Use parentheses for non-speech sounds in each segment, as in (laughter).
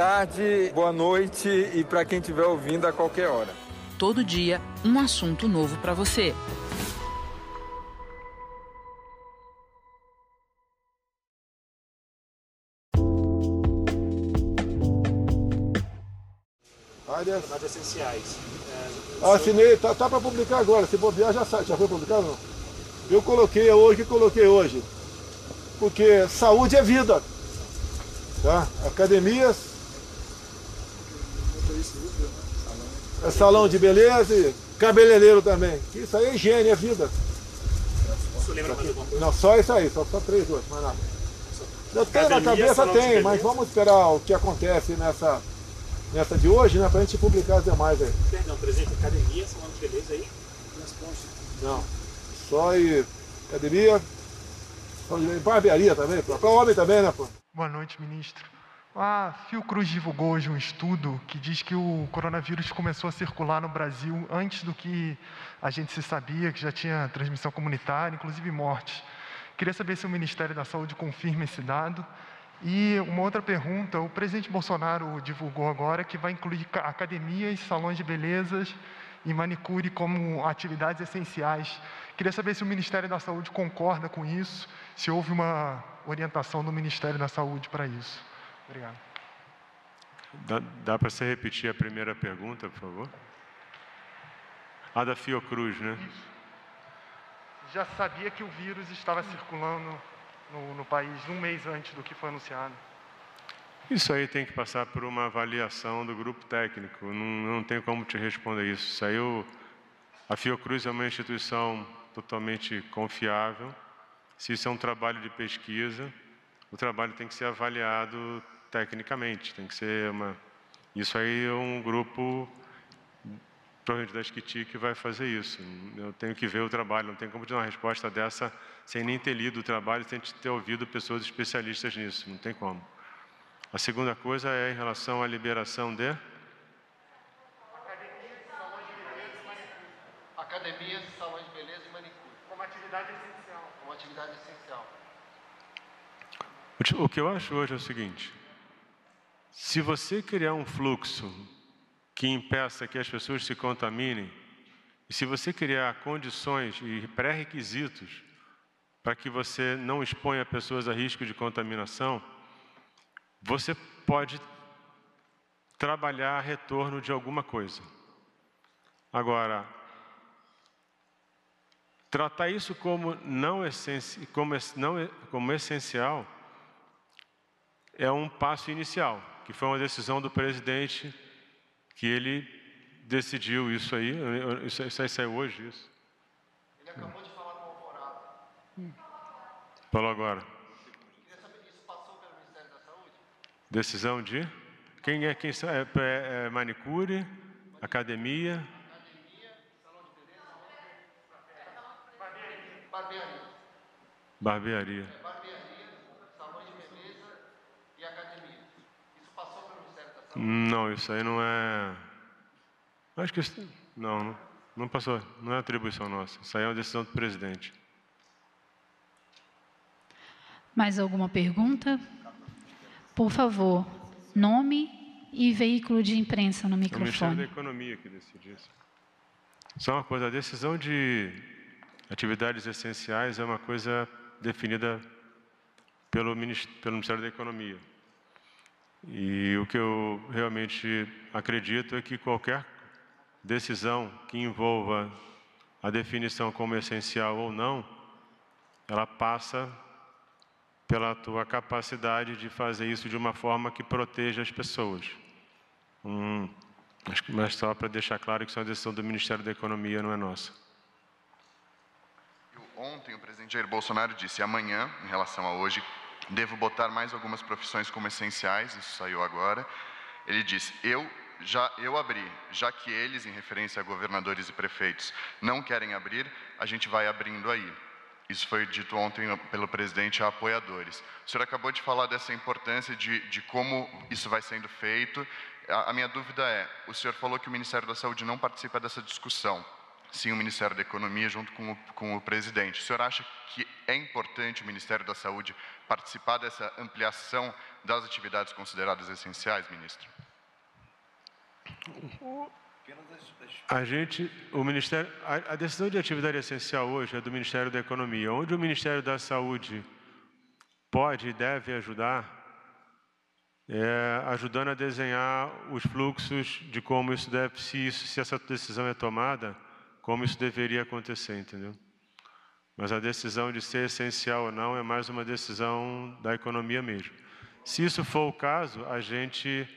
tarde, boa noite e para quem estiver ouvindo a qualquer hora. Todo dia, um assunto novo para você. Áreas essenciais. É, Assinei, tá, tá para publicar agora. Se bobear, já, já foi publicado não? Eu coloquei hoje, coloquei hoje. Porque saúde é vida. Tá? Academias. É salão de beleza e cabeleireiro também. Isso aí é higiene, é vida. Você lembra mais alguma coisa? Não, só isso aí, só, só três hoje, mais nada. Eu tenho na cabeça, tem, mas vamos esperar o que acontece nessa, nessa de hoje, né? Pra gente publicar as demais aí. Perdão, presidente, academia, salão de beleza aí? Não. Só e academia, só barbearia também, pô. Pra homem também, né, pô? Boa noite, ministro. A Fiocruz divulgou hoje um estudo que diz que o coronavírus começou a circular no Brasil antes do que a gente se sabia, que já tinha transmissão comunitária, inclusive mortes. Queria saber se o Ministério da Saúde confirma esse dado. E uma outra pergunta: o presidente Bolsonaro divulgou agora que vai incluir ca- academias, salões de belezas e manicure como atividades essenciais. Queria saber se o Ministério da Saúde concorda com isso, se houve uma orientação do Ministério da Saúde para isso. Obrigado. Dá, dá para você repetir a primeira pergunta, por favor? A da Fiocruz, né? Já sabia que o vírus estava circulando no, no país um mês antes do que foi anunciado. Isso aí tem que passar por uma avaliação do grupo técnico. Não, não tenho como te responder isso. Isso o- a Fiocruz é uma instituição totalmente confiável. Se isso é um trabalho de pesquisa, o trabalho tem que ser avaliado tecnicamente. Tem que ser uma. Isso aí é um grupo provavelmente da Esquiti que vai fazer isso. Eu tenho que ver o trabalho, não tem como te dar uma resposta dessa sem nem ter lido o trabalho, sem ter ouvido pessoas especialistas nisso, não tem como. A segunda coisa é em relação à liberação de Academias, salões de beleza e manicure. Como atividade essencial. Como atividade essencial. O que eu acho hoje é o seguinte: se você criar um fluxo que impeça que as pessoas se contaminem, e se você criar condições e pré-requisitos para que você não exponha pessoas a risco de contaminação, você pode trabalhar retorno de alguma coisa. Agora, tratar isso como não, essenci, como, não e- como essencial é um passo inicial, que foi uma decisão do presidente que ele decidiu isso aí. Isso, isso aí saiu hoje, isso. Ele acabou de falar com o Alvorada. Falou agora. Queria saber, isso passou pelo Ministério da Saúde? Decisão de quem é quem? É, é- é manicure, academia, Barbearia. barbearia. Barbearia, salões de beleza e academia. Isso passou pelo Ministério da Saúde? Não, isso aí não é. Acho que isso... não, não, não passou. Não é atribuição nossa. Isso aí é uma decisão do presidente. Mais alguma pergunta? Por favor, nome e veículo de imprensa no É o Ministério da microfone. Economia que decide isso. Só uma coisa, a decisão de atividades essenciais é uma coisa definida pelo Ministério da Economia. E o que eu realmente acredito é que qualquer decisão que envolva a definição como essencial ou não, ela passa pela tua capacidade de fazer isso de uma forma que proteja as pessoas. Hum, mas só para deixar claro que isso é uma decisão do Ministério da Economia, não é nossa. Ontem, o presidente Jair Bolsonaro disse: amanhã, em relação a hoje, devo botar mais algumas profissões como essenciais. Isso saiu agora. Ele disse: eu já eu abri, já que eles, em referência a governadores e prefeitos, não querem abrir, a gente vai abrindo aí. Isso foi dito ontem pelo presidente a apoiadores. O senhor acabou de falar dessa importância de, de como isso vai sendo feito. A, a minha dúvida é: o senhor falou que o Ministério da Saúde não participa dessa discussão. Sim o Ministério da Economia junto com o, com o presidente. O senhor acha que é importante o Ministério da Saúde participar dessa ampliação das atividades consideradas essenciais, ministro? A gente, o Ministério, a, a, decisão de atividade essencial hoje é do Ministério da Economia, onde o Ministério da Saúde pode e deve ajudar, é, ajudando a desenhar os fluxos de como isso deve, se, isso, se essa decisão é tomada, como isso deveria acontecer, entendeu? Mas a decisão de ser essencial ou não é mais uma decisão da economia mesmo. Se isso for o caso, a gente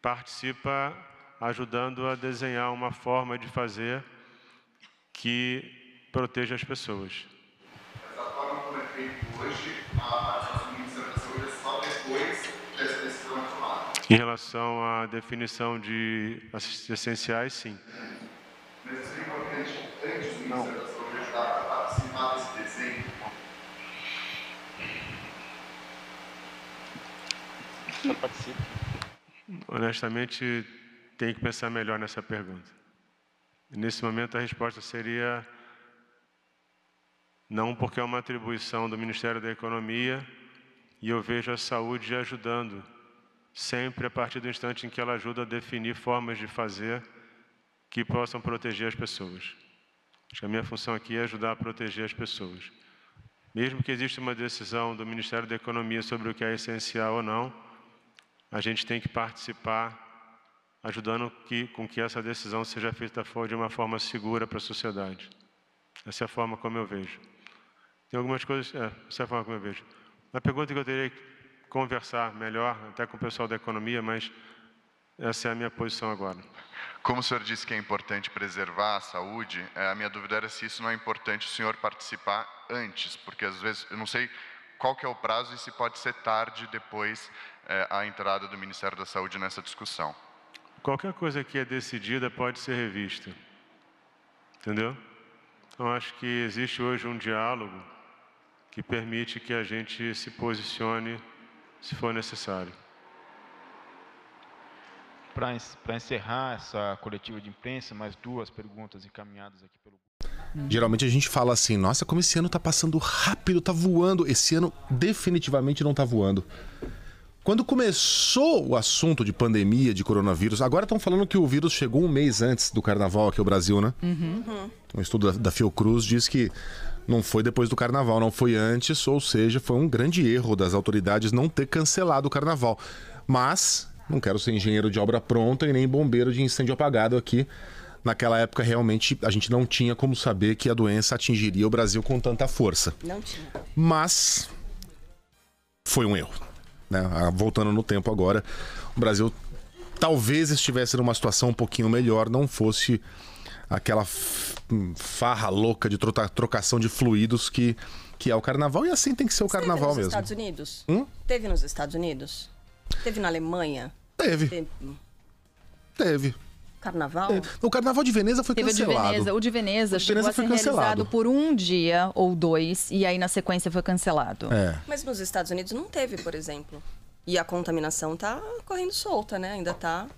participa ajudando a desenhar uma forma de fazer que proteja as pessoas. Essa forma como é feito hoje, a participação do Ministério da Saúde é só depois dessa decisão tomada? Em relação à definição de essenciais, sim. Mas desenho? Não participa. Honestamente, tem que pensar melhor nessa pergunta. Nesse momento, a resposta seria não, porque é uma atribuição do Ministério da Economia e eu vejo a saúde ajudando, sempre a partir do instante em que ela ajuda a definir formas de fazer que possam proteger as pessoas. Acho que a minha função aqui é ajudar a proteger as pessoas. Mesmo que exista uma decisão do Ministério da Economia sobre o que é essencial ou não, a gente tem que participar ajudando que, com que essa decisão seja feita de uma forma segura para a sociedade. Essa é a forma como eu vejo. Tem algumas coisas, é, essa é a forma como eu vejo. Uma pergunta que eu teria que conversar melhor, até com o pessoal da economia, mas essa é a minha posição agora. Como o senhor disse que é importante preservar a saúde, é, a minha dúvida era se isso não é importante o senhor participar antes, porque às vezes eu não sei qual que é o prazo e se pode ser tarde depois é, a entrada do Ministério da Saúde nessa discussão. Qualquer coisa que é decidida pode ser revista. Entendeu? Então, acho que existe hoje um diálogo que permite que a gente se posicione se for necessário. Para encerrar essa coletiva de imprensa, mais duas perguntas encaminhadas aqui pelo. Geralmente a gente fala assim: nossa, como esse ano está passando rápido, está voando. Esse ano definitivamente não está voando. Quando começou o assunto de pandemia, de coronavírus, agora estão falando que o vírus chegou um mês antes do carnaval aqui no Brasil, né? Uhum. Um estudo da, da Fiocruz diz que não foi depois do carnaval, não foi antes, ou seja, foi um grande erro das autoridades não ter cancelado o carnaval. Mas, não quero ser engenheiro de obra pronta e nem bombeiro de incêndio apagado aqui. Naquela época, realmente, a gente não tinha como saber que a doença atingiria o Brasil com tanta força. Não tinha. Mas, foi um erro. Né? Ah, voltando no tempo agora, o Brasil talvez estivesse numa situação um pouquinho melhor, não fosse aquela farra louca de trocação de fluidos que, que é o carnaval, e assim tem que ser o carnaval Teve mesmo. nos Estados Unidos? Hum? Teve nos Estados Unidos? Teve na Alemanha? Teve. Teve. Teve. Carnaval? É. O Carnaval de Veneza foi Teve cancelado. O de Veneza, o de Veneza o de chegou Veneza a ser foi cancelado. realizado por um dia ou dois, e aí na sequência foi cancelado. É. Mas nos Estados Unidos não teve, por exemplo. E a contaminação tá correndo solta, né? Ainda tá.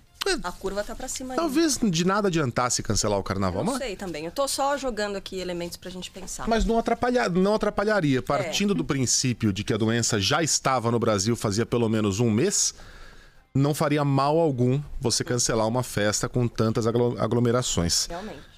A curva tá para cima Talvez ainda. de nada adiantasse cancelar o carnaval, não mas... sei também. Eu tô só jogando aqui elementos pra gente pensar. Mas não, atrapalha, não atrapalharia. Partindo é. do princípio de que a doença já estava no Brasil fazia pelo menos um mês, não faria mal algum você cancelar uma festa com tantas aglomerações. Realmente.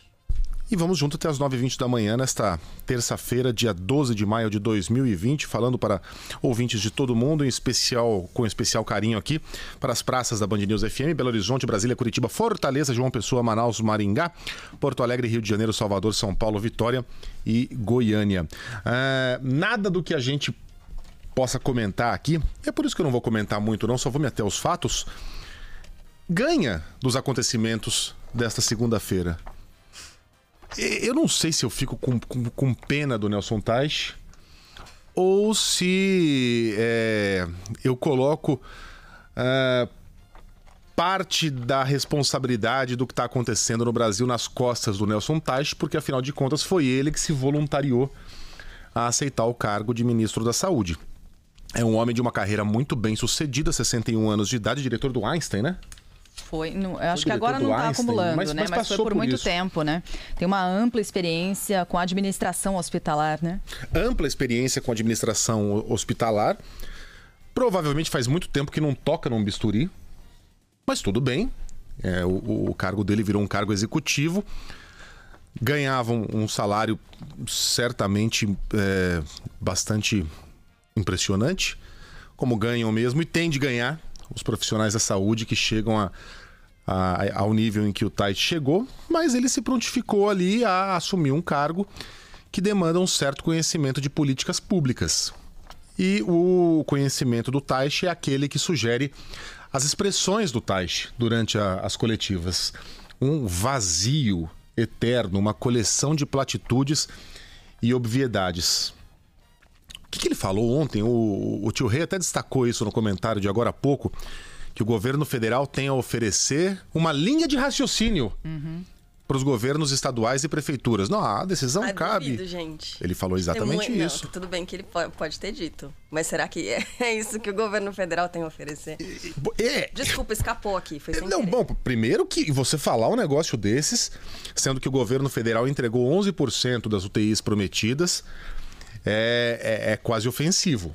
E vamos junto até as 9h20 da manhã, nesta terça-feira, dia 12 de maio de 2020, falando para ouvintes de todo mundo, em especial, com especial carinho aqui, para as praças da Band News FM, Belo Horizonte, Brasília, Curitiba, Fortaleza, João Pessoa, Manaus, Maringá, Porto Alegre, Rio de Janeiro, Salvador, São Paulo, Vitória e Goiânia. É, nada do que a gente possa comentar aqui, é por isso que eu não vou comentar muito, não, só vou me até os fatos. Ganha dos acontecimentos desta segunda-feira. Eu não sei se eu fico com, com, com pena do Nelson Tais ou se é, eu coloco é, parte da responsabilidade do que está acontecendo no Brasil nas costas do Nelson Tais, porque afinal de contas foi ele que se voluntariou a aceitar o cargo de ministro da Saúde. É um homem de uma carreira muito bem sucedida, 61 anos de idade, diretor do Einstein, né? Foi, eu acho que agora não está acumulando, mas, né? Mas, mas foi por, por muito isso. tempo, né? Tem uma ampla experiência com a administração hospitalar, né? Ampla experiência com a administração hospitalar. Provavelmente faz muito tempo que não toca num bisturi, mas tudo bem. É, o, o, cargo dele virou um cargo executivo. Ganhava um, um salário certamente é, bastante impressionante, como ganham mesmo, e tem de ganhar os profissionais da saúde que chegam a, a, ao nível em que o Tait chegou, mas ele se prontificou ali a assumir um cargo que demanda um certo conhecimento de políticas públicas. E o conhecimento do Taish é aquele que sugere as expressões do Taish durante a, as coletivas. Um vazio eterno, uma coleção de platitudes e obviedades. O que, que ele falou ontem? O, o tio Rei até destacou isso no comentário de agora há pouco, que o governo federal tem a oferecer uma linha de raciocínio. Uhum para os governos estaduais e prefeituras. Não, a decisão ah, cabe. Duvido, gente. Ele falou exatamente muito... isso. Não, tudo bem que ele pode ter dito, mas será que é, (laughs) é isso que o governo federal tem a oferecer? É. Desculpa, escapou aqui, foi sem Não, querer. bom, primeiro que você falar um negócio desses, sendo que o governo federal entregou 11% das UTIs prometidas, é, é, é quase ofensivo.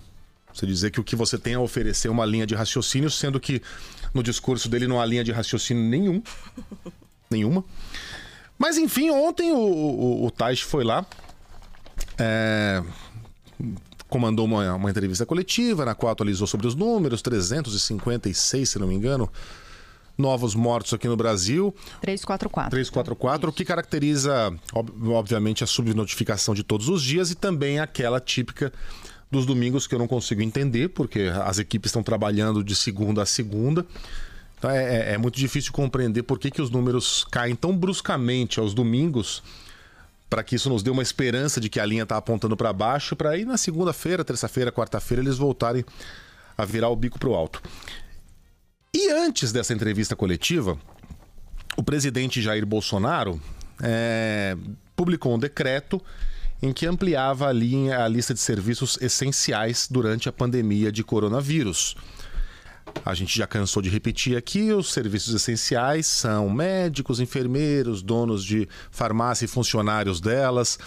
Você dizer que o que você tem a oferecer é uma linha de raciocínio, sendo que no discurso dele não há linha de raciocínio nenhum. nenhuma. Mas enfim, ontem o, o, o Taish foi lá, é, comandou uma, uma entrevista coletiva na qual atualizou sobre os números, 356, se não me engano, novos mortos aqui no Brasil. 344. 344, o que caracteriza, obviamente, a subnotificação de todos os dias e também aquela típica dos domingos que eu não consigo entender, porque as equipes estão trabalhando de segunda a segunda. Então é, é, é muito difícil compreender por que, que os números caem tão bruscamente aos domingos para que isso nos dê uma esperança de que a linha está apontando para baixo, para aí na segunda-feira, terça-feira, quarta-feira eles voltarem a virar o bico para o alto. E antes dessa entrevista coletiva, o presidente Jair Bolsonaro é, publicou um decreto em que ampliava a, linha, a lista de serviços essenciais durante a pandemia de coronavírus. A gente já cansou de repetir aqui: os serviços essenciais são médicos, enfermeiros, donos de farmácia e funcionários delas,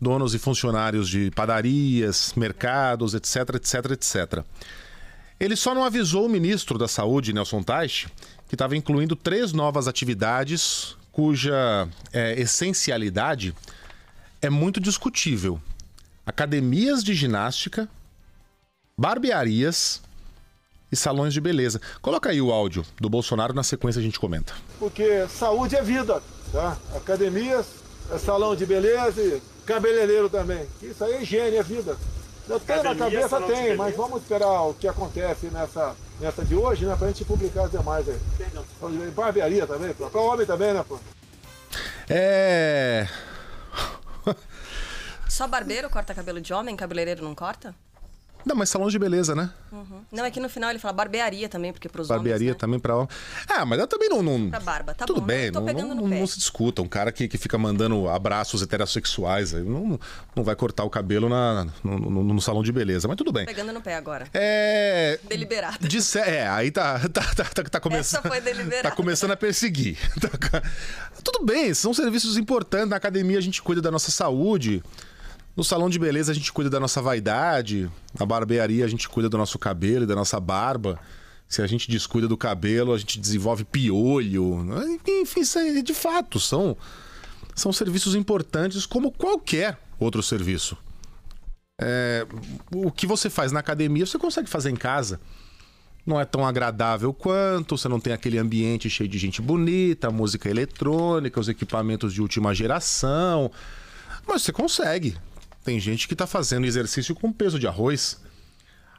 donos e funcionários de padarias, mercados, etc, etc, etc. Ele só não avisou o ministro da Saúde, Nelson Teich, que estava incluindo três novas atividades cuja é, essencialidade é muito discutível: academias de ginástica, barbearias e salões de beleza. Coloca aí o áudio do Bolsonaro, na sequência a gente comenta. Porque saúde é vida, tá? Academias, é salão de beleza e cabeleireiro também. Isso aí é higiene, é vida. Eu tenho na cabeça, tem, mas vamos esperar o que acontece nessa, nessa de hoje, né? Pra gente publicar as demais aí. Barbearia também, Pra homem também, né, pô? É. (laughs) Só barbeiro corta cabelo de homem, cabeleireiro não corta? Não, mas salão de beleza, né? Uhum. Não, é que no final ele fala barbearia também, porque pros barbearia homens, né? também pra Ah, mas eu também não... não... Pra barba, tá Tudo bom, bem, não, não, não, não, se discuta. Um cara que, que fica mandando abraços heterossexuais não, não vai cortar o cabelo na, no, no, no salão de beleza, mas tudo bem. Pegando no pé agora. É... Deliberado. Disse... É, aí tá, (laughs) tá, tá, tá, tá começando... Essa foi deliberada. Tá começando a perseguir. (laughs) tudo bem, são serviços importantes. Na academia a gente cuida da nossa saúde... No salão de beleza a gente cuida da nossa vaidade, na barbearia a gente cuida do nosso cabelo e da nossa barba. Se a gente descuida do cabelo, a gente desenvolve piolho. Enfim, de fato, são, são serviços importantes como qualquer outro serviço. É, o que você faz na academia, você consegue fazer em casa. Não é tão agradável quanto, você não tem aquele ambiente cheio de gente bonita, música eletrônica, os equipamentos de última geração. Mas você consegue. Tem gente que tá fazendo exercício com peso de arroz.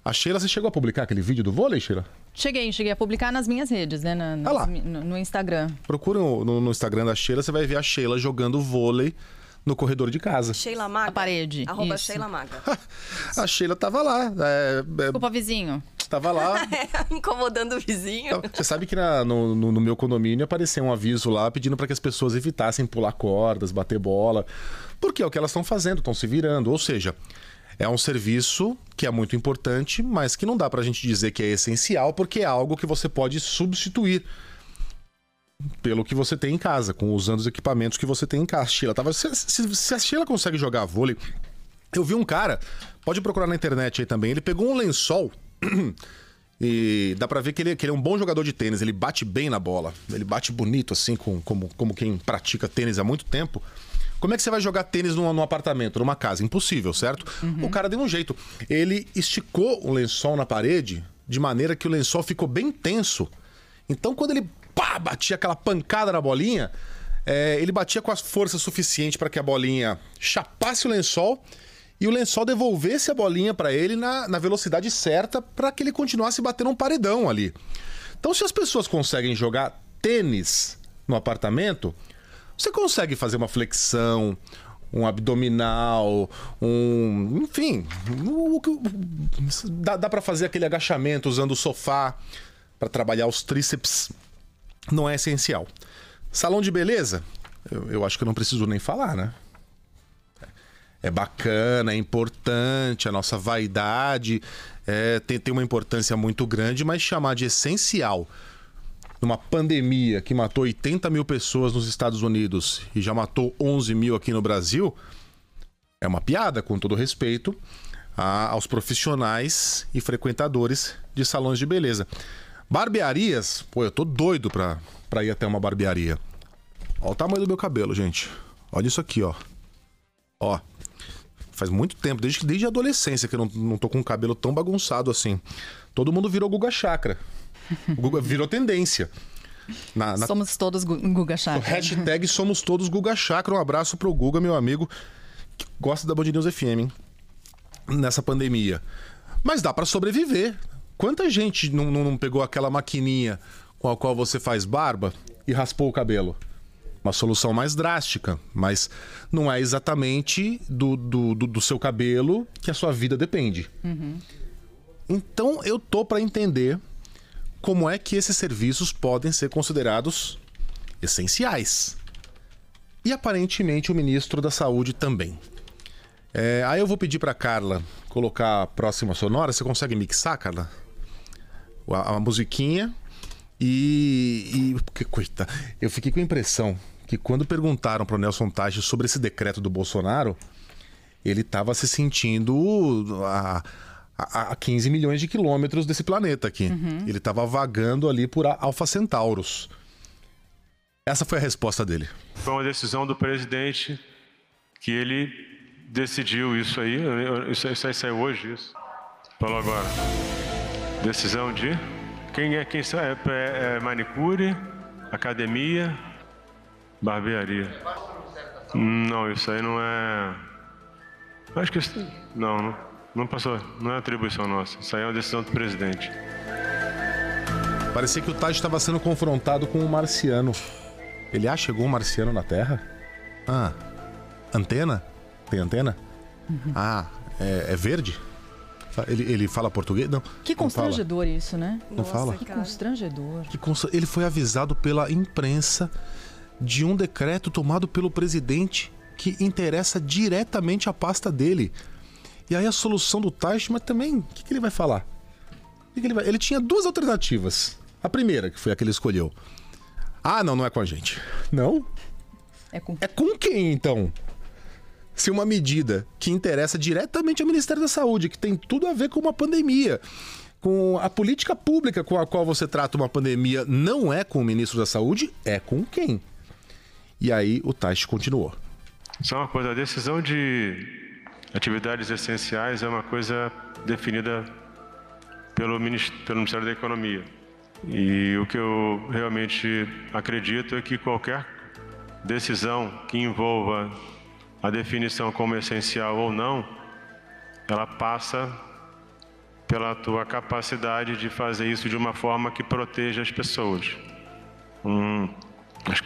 A Sheila, você chegou a publicar aquele vídeo do vôlei, Sheila? Cheguei, cheguei a publicar nas minhas redes, né? Na, nas, ah no, no, Instagram. Procura no, no, Instagram da Sheila, você vai ver a Sheila jogando vôlei no corredor de casa. Sheila Maga. A parede. Arroba isso. Sheila Maga. (laughs) a Sheila tava lá. É, é... Desculpa, vizinho. Tava lá. (laughs) incomodando o vizinho. Você sabe que na, no, no, no, meu condomínio apareceu um aviso lá pedindo para que as pessoas evitassem pular cordas, bater bola. Porque é o que elas estão fazendo, estão se virando. Ou seja, é um serviço que é muito importante, mas que não dá para a gente dizer que é essencial, porque é algo que você pode substituir pelo que você tem em casa, com usando os equipamentos que você tem em casa. Sheila tava. Se, se, se a Sheila consegue jogar vôlei. Eu vi um cara, pode procurar na internet aí também, ele pegou um lençol. (clears throat) E dá pra ver que ele, que ele, é um bom jogador de tênis, ele bate bem na bola. Ele bate bonito, assim, com, como, como quem pratica tênis há muito tempo. Como é que você vai jogar tênis num, num apartamento, numa casa? Impossível, certo? Uhum. O cara deu um jeito. Ele esticou o lençol na parede de maneira que o lençol ficou bem tenso. Então, quando ele pá, batia aquela pancada na bolinha, é, ele batia com a força suficiente para que a bolinha chapasse o lençol e o lençol devolvesse a bolinha para ele na, na velocidade certa para que ele continuasse batendo um paredão ali. Então, se as pessoas conseguem jogar tênis no apartamento, você consegue fazer uma flexão, um abdominal, um. Enfim, dá, dá para fazer aquele agachamento usando o sofá para trabalhar os tríceps. Não é essencial. Salão de beleza? Eu, eu acho que eu não preciso nem falar, né? É bacana, é importante, a nossa vaidade é, tem, tem uma importância muito grande, mas chamar de essencial numa pandemia que matou 80 mil pessoas nos Estados Unidos e já matou 11 mil aqui no Brasil, é uma piada, com todo respeito, a, aos profissionais e frequentadores de salões de beleza. Barbearias, pô, eu tô doido pra, pra ir até uma barbearia. Olha o tamanho do meu cabelo, gente. Olha isso aqui, ó. Ó. Faz muito tempo, desde, desde a adolescência, que eu não, não tô com um cabelo tão bagunçado assim. Todo mundo virou Guga Chakra. O Guga virou tendência. Na, na... Somos todos Guga Chakra. Hashtag Somos Todos Guga Chakra. Um abraço pro Guga, meu amigo, que gosta da Band News FM, hein? Nessa pandemia. Mas dá para sobreviver. Quanta gente não, não pegou aquela maquininha com a qual você faz barba e raspou o cabelo? Uma solução mais drástica, mas não é exatamente do, do, do, do seu cabelo que a sua vida depende. Uhum. Então eu tô para entender como é que esses serviços podem ser considerados essenciais. E aparentemente o ministro da Saúde também. É, aí eu vou pedir para Carla colocar a próxima sonora. Você consegue mixar, Carla? A, a musiquinha. E, e coita, eu fiquei com a impressão que quando perguntaram para o Nelson Tage sobre esse decreto do Bolsonaro, ele estava se sentindo a, a, 15 milhões de quilômetros desse planeta aqui. Uhum. Ele estava vagando ali por Alpha Centauros. Essa foi a resposta dele. Foi uma decisão do presidente que ele decidiu isso aí. Isso, isso aí saiu hoje, isso. Falou agora. Decisão de. Quem é quem é, é, é manicure, academia, barbearia. Não, isso aí não é. Acho que isso... não, não. Não passou, não é atribuição nossa. Isso aí é uma decisão do presidente. Parecia que o Taj estava sendo confrontado com um marciano. Ele ah, chegou um marciano na Terra? Ah, antena? Tem antena? Uhum. Ah, é, é, verde? Ele, ele fala português? Não. Que constrangedor não isso, né? Não Nossa, fala. Que constrangedor. Que const... Ele foi avisado pela imprensa de um decreto tomado pelo presidente que interessa diretamente a pasta dele. E aí a solução do Taish, mas também, o que, que, ele vai falar? Que que ele, vai... ele tinha duas alternativas. A primeira, que foi a que ele escolheu. Ah, não, não é com a gente. Não? É com, é com quem, então? Se uma medida que interessa diretamente ao Ministério da Saúde, que tem tudo a ver com uma pandemia, com a política pública com a qual você trata uma pandemia, não é com o ministro da Saúde, é com quem? E aí o Taish continuou. Só uma coisa, a decisão de Atividades essenciais é uma coisa definida pelo Ministério da Economia. E o que eu realmente acredito é que qualquer decisão que envolva a definição como essencial ou não, ela passa pela tua capacidade de fazer isso de uma forma que proteja as pessoas. Hum,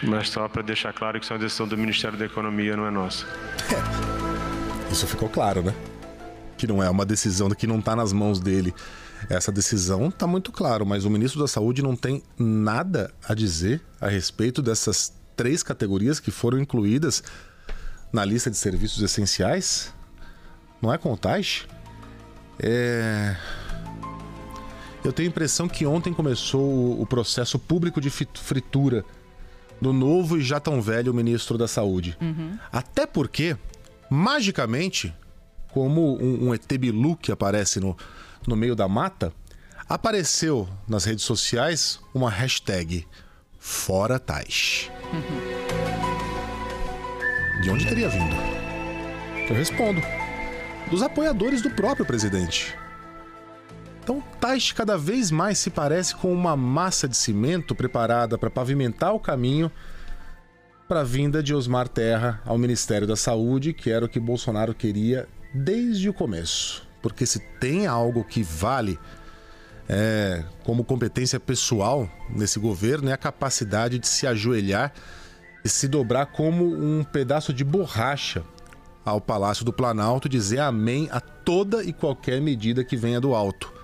mas só para deixar claro que isso é uma decisão do Ministério da Economia, não é nossa. (laughs) Isso ficou claro, né? Que não é uma decisão que não está nas mãos dele. Essa decisão está muito claro, mas o ministro da Saúde não tem nada a dizer a respeito dessas três categorias que foram incluídas na lista de serviços essenciais. Não é contagem? É... Eu tenho a impressão que ontem começou o processo público de fritura do novo e já tão velho ministro da Saúde. Uhum. Até porque, magicamente, como um, um ET Bilu que aparece no, no meio da mata, apareceu nas redes sociais uma hashtag Fora Tais. (laughs) De onde teria vindo? Eu respondo. Dos apoiadores do próprio presidente. Então, Tais cada vez mais se parece com uma massa de cimento preparada para pavimentar o caminho para a vinda de Osmar Terra ao Ministério da Saúde, que era o que Bolsonaro queria desde o começo. Porque se tem algo que vale é, como competência pessoal nesse governo é a capacidade de se ajoelhar e se dobrar como um pedaço de borracha ao Palácio do Planalto e dizer amém a toda e qualquer medida que venha do alto.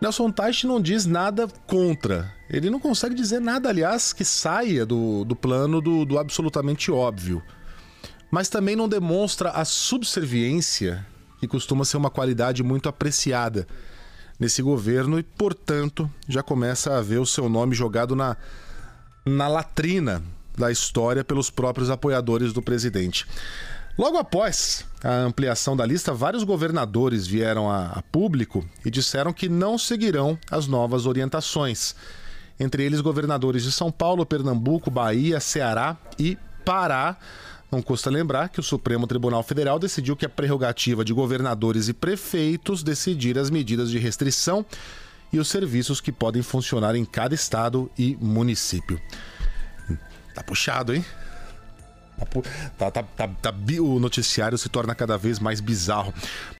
Nelson Teich não diz nada contra. Ele não consegue dizer nada, aliás, que saia do, do plano do, do absolutamente óbvio. Mas também não demonstra a subserviência, que costuma ser uma qualidade muito apreciada nesse governo, e, portanto, já começa a ver o seu nome jogado na, na latrina da história pelos próprios apoiadores do presidente. Logo após a ampliação da lista, vários governadores vieram a, a, público e disseram que não seguirão as novas orientações. Entre eles, governadores de São Paulo, Pernambuco, Bahia, Ceará e Pará. Não custa lembrar que o Supremo Tribunal Federal decidiu que a prerrogativa de governadores e prefeitos decidir as medidas de restrição e os serviços que podem funcionar em cada estado e município. Tá puxado, hein? Tá, tá, tá, tá, o noticiário se torna cada vez mais bizarro.